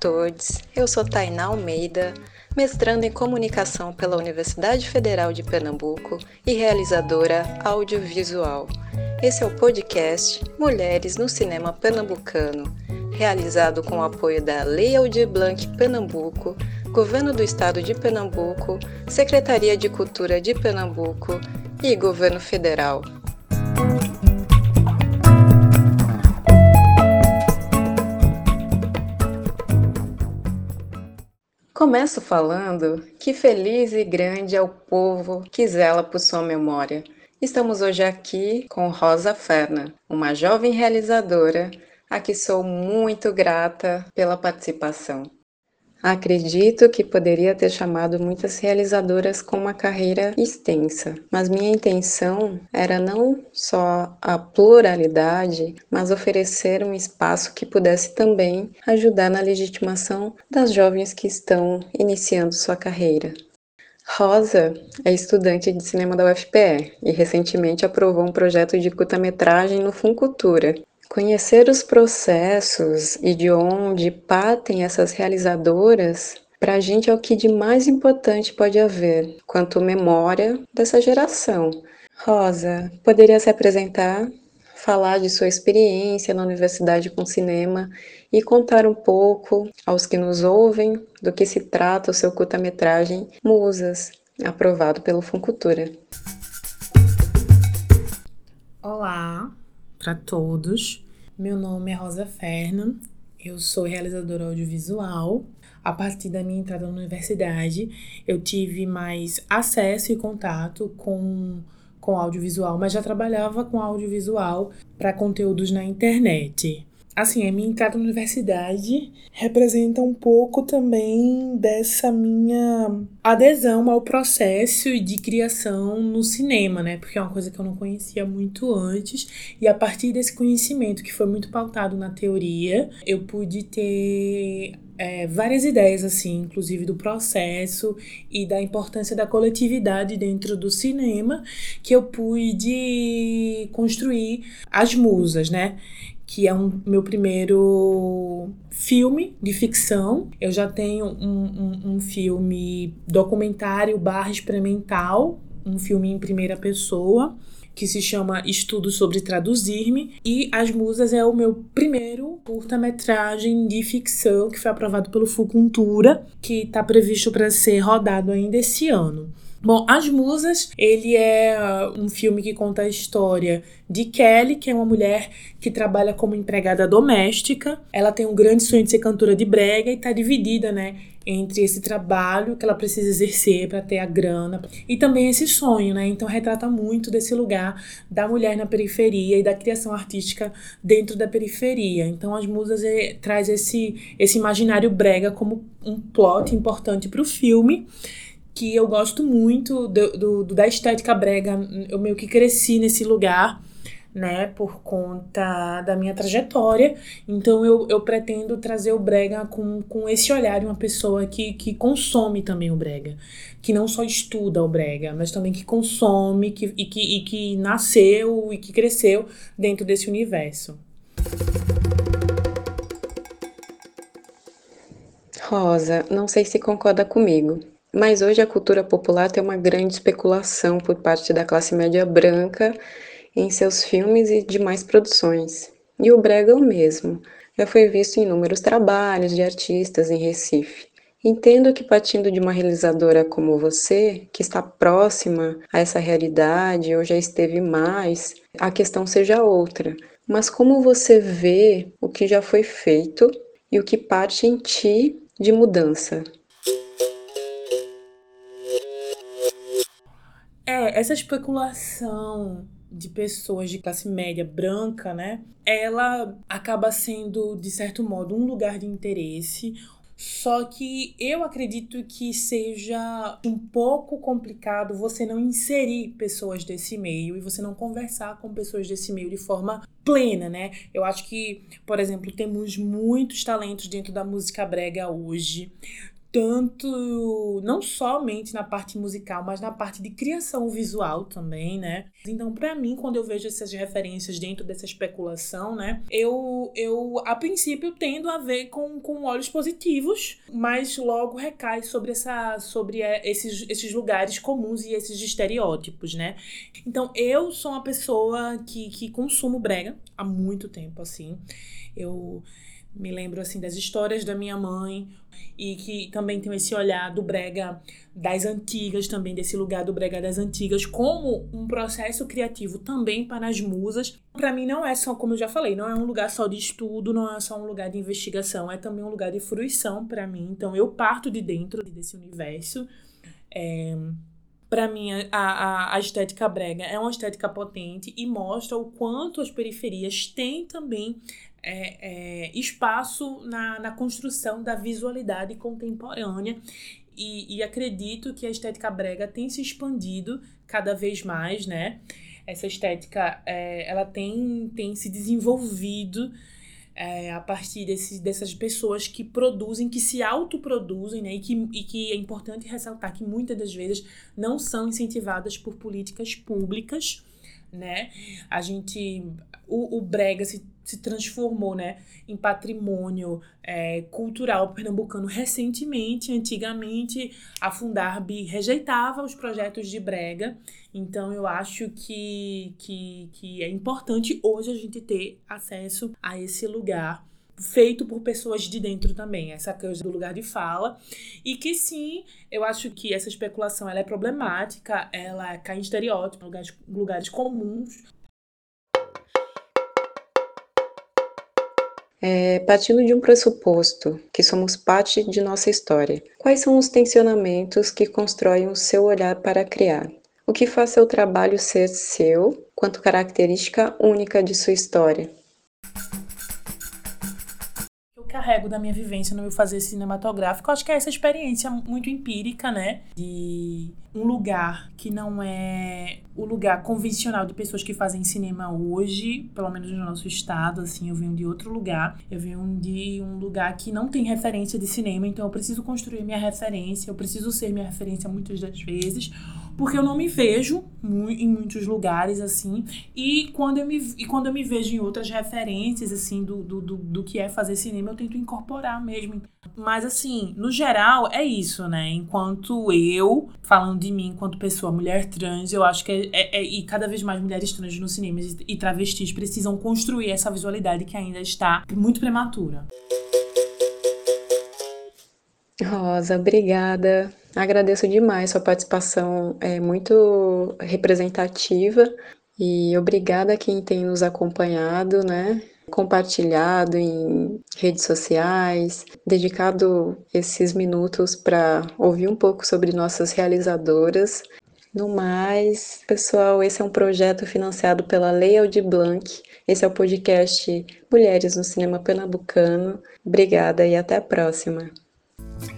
todos. Eu sou Tainá Almeida, mestrando em comunicação pela Universidade Federal de Pernambuco e realizadora audiovisual. Esse é o podcast Mulheres no Cinema Pernambucano, realizado com o apoio da Lei Aldir Blanc Pernambuco, Governo do Estado de Pernambuco, Secretaria de Cultura de Pernambuco e Governo Federal. Começo falando que feliz e grande é o povo que zela por sua memória. Estamos hoje aqui com Rosa Ferna, uma jovem realizadora a que sou muito grata pela participação. Acredito que poderia ter chamado muitas realizadoras com uma carreira extensa, mas minha intenção era não só a pluralidade, mas oferecer um espaço que pudesse também ajudar na legitimação das jovens que estão iniciando sua carreira. Rosa é estudante de cinema da UFPE e recentemente aprovou um projeto de curta-metragem no Funcultura, Conhecer os processos e de onde partem essas realizadoras, para a gente é o que de mais importante pode haver quanto memória dessa geração. Rosa, poderia se apresentar, falar de sua experiência na universidade com cinema e contar um pouco aos que nos ouvem do que se trata o seu curta-metragem Musas, aprovado pelo Funcultura. Olá, para todos. Meu nome é Rosa Ferna, eu sou realizadora audiovisual. A partir da minha entrada na universidade, eu tive mais acesso e contato com, com audiovisual, mas já trabalhava com audiovisual para conteúdos na internet assim, a minha entrada na universidade representa um pouco também dessa minha adesão ao processo de criação no cinema, né? Porque é uma coisa que eu não conhecia muito antes, e a partir desse conhecimento que foi muito pautado na teoria, eu pude ter é, várias ideias, assim, inclusive do processo e da importância da coletividade dentro do cinema, que eu pude construir as musas, né? Que é um meu primeiro filme de ficção. Eu já tenho um, um, um filme documentário barra experimental, um filme em primeira pessoa que se chama Estudo sobre Traduzir-me, e As Musas é o meu primeiro curta-metragem de ficção que foi aprovado pelo Fucultura, que está previsto para ser rodado ainda esse ano. Bom, As Musas, ele é uh, um filme que conta a história de Kelly, que é uma mulher que trabalha como empregada doméstica. Ela tem um grande sonho de ser cantora de brega e está dividida, né, entre esse trabalho que ela precisa exercer para ter a grana e também esse sonho, né? Então retrata muito desse lugar da mulher na periferia e da criação artística dentro da periferia. Então as musas é, traz esse esse imaginário brega como um plot importante para o filme que eu gosto muito do, do, da estética brega. Eu meio que cresci nesse lugar, né, por conta da minha trajetória. Então eu, eu pretendo trazer o brega com, com esse olhar de uma pessoa que, que consome também o brega. Que não só estuda o brega, mas também que consome que, e, que, e que nasceu e que cresceu dentro desse universo. Rosa, não sei se concorda comigo, mas hoje a cultura popular tem uma grande especulação por parte da classe média branca em seus filmes e demais produções. E o brega é o mesmo. Já foi visto em inúmeros trabalhos de artistas em Recife. Entendo que partindo de uma realizadora como você, que está próxima a essa realidade ou já esteve mais, a questão seja outra. Mas como você vê o que já foi feito e o que parte em ti de mudança? Essa especulação de pessoas de classe média branca, né? Ela acaba sendo, de certo modo, um lugar de interesse. Só que eu acredito que seja um pouco complicado você não inserir pessoas desse meio e você não conversar com pessoas desse meio de forma plena, né? Eu acho que, por exemplo, temos muitos talentos dentro da música brega hoje tanto não somente na parte musical, mas na parte de criação visual também, né? Então, para mim, quando eu vejo essas referências dentro dessa especulação, né, eu, eu a princípio tendo a ver com, com olhos positivos, mas logo recai sobre essa sobre é, esses, esses lugares comuns e esses estereótipos, né? Então, eu sou uma pessoa que, que consumo brega há muito tempo, assim. Eu me lembro assim das histórias da minha mãe e que também tem esse olhar do brega das antigas também desse lugar do brega das antigas como um processo criativo também para as musas. Para mim não é só como eu já falei não é um lugar só de estudo não é só um lugar de investigação é também um lugar de fruição para mim. Então eu parto de dentro desse universo. É, para mim, a, a, a, estética brega é uma estética potente e mostra o quanto as periferias têm também é, é, espaço na, na construção da visualidade contemporânea. E, e acredito que a estética brega tem se expandido cada vez mais, né? Essa estética, é, ela tem, tem se desenvolvido é, a partir desse, dessas pessoas que produzem, que se autoproduzem, né? E que, e que é importante ressaltar que muitas das vezes não são incentivadas por políticas públicas, né? A gente. O, o Brega se, se transformou, né? Em patrimônio é, cultural pernambucano recentemente. Antigamente, a Fundarb rejeitava os projetos de Brega. Então, eu acho que, que, que é importante hoje a gente ter acesso a esse lugar feito por pessoas de dentro também, essa coisa do lugar de fala. E que sim, eu acho que essa especulação ela é problemática, ela cai em estereótipos, lugares, lugares comuns. É, partindo de um pressuposto que somos parte de nossa história, quais são os tensionamentos que constroem o seu olhar para criar? O que faz seu trabalho ser seu, quanto característica única de sua história? Carrego da minha vivência no meu fazer cinematográfico, acho que é essa experiência muito empírica, né? De um lugar que não é o lugar convencional de pessoas que fazem cinema hoje, pelo menos no nosso estado, assim, eu venho de outro lugar. Eu venho de um lugar que não tem referência de cinema, então eu preciso construir minha referência, eu preciso ser minha referência muitas das vezes porque eu não me vejo em muitos lugares assim. E quando eu me e quando eu me vejo em outras referências assim do, do, do, do que é fazer cinema eu tento incorporar mesmo. Mas assim no geral é isso né? Enquanto eu falando de mim enquanto pessoa mulher trans eu acho que é, é, é e cada vez mais mulheres trans no cinema e travestis precisam construir essa visualidade que ainda está muito prematura Rosa, obrigada. Agradeço demais sua participação, é muito representativa e obrigada a quem tem nos acompanhado, né? Compartilhado em redes sociais, dedicado esses minutos para ouvir um pouco sobre nossas realizadoras. No mais, pessoal, esse é um projeto financiado pela Lei Aldir Blanc. Esse é o podcast Mulheres no Cinema Pernambucano. Obrigada e até a próxima. Thank you.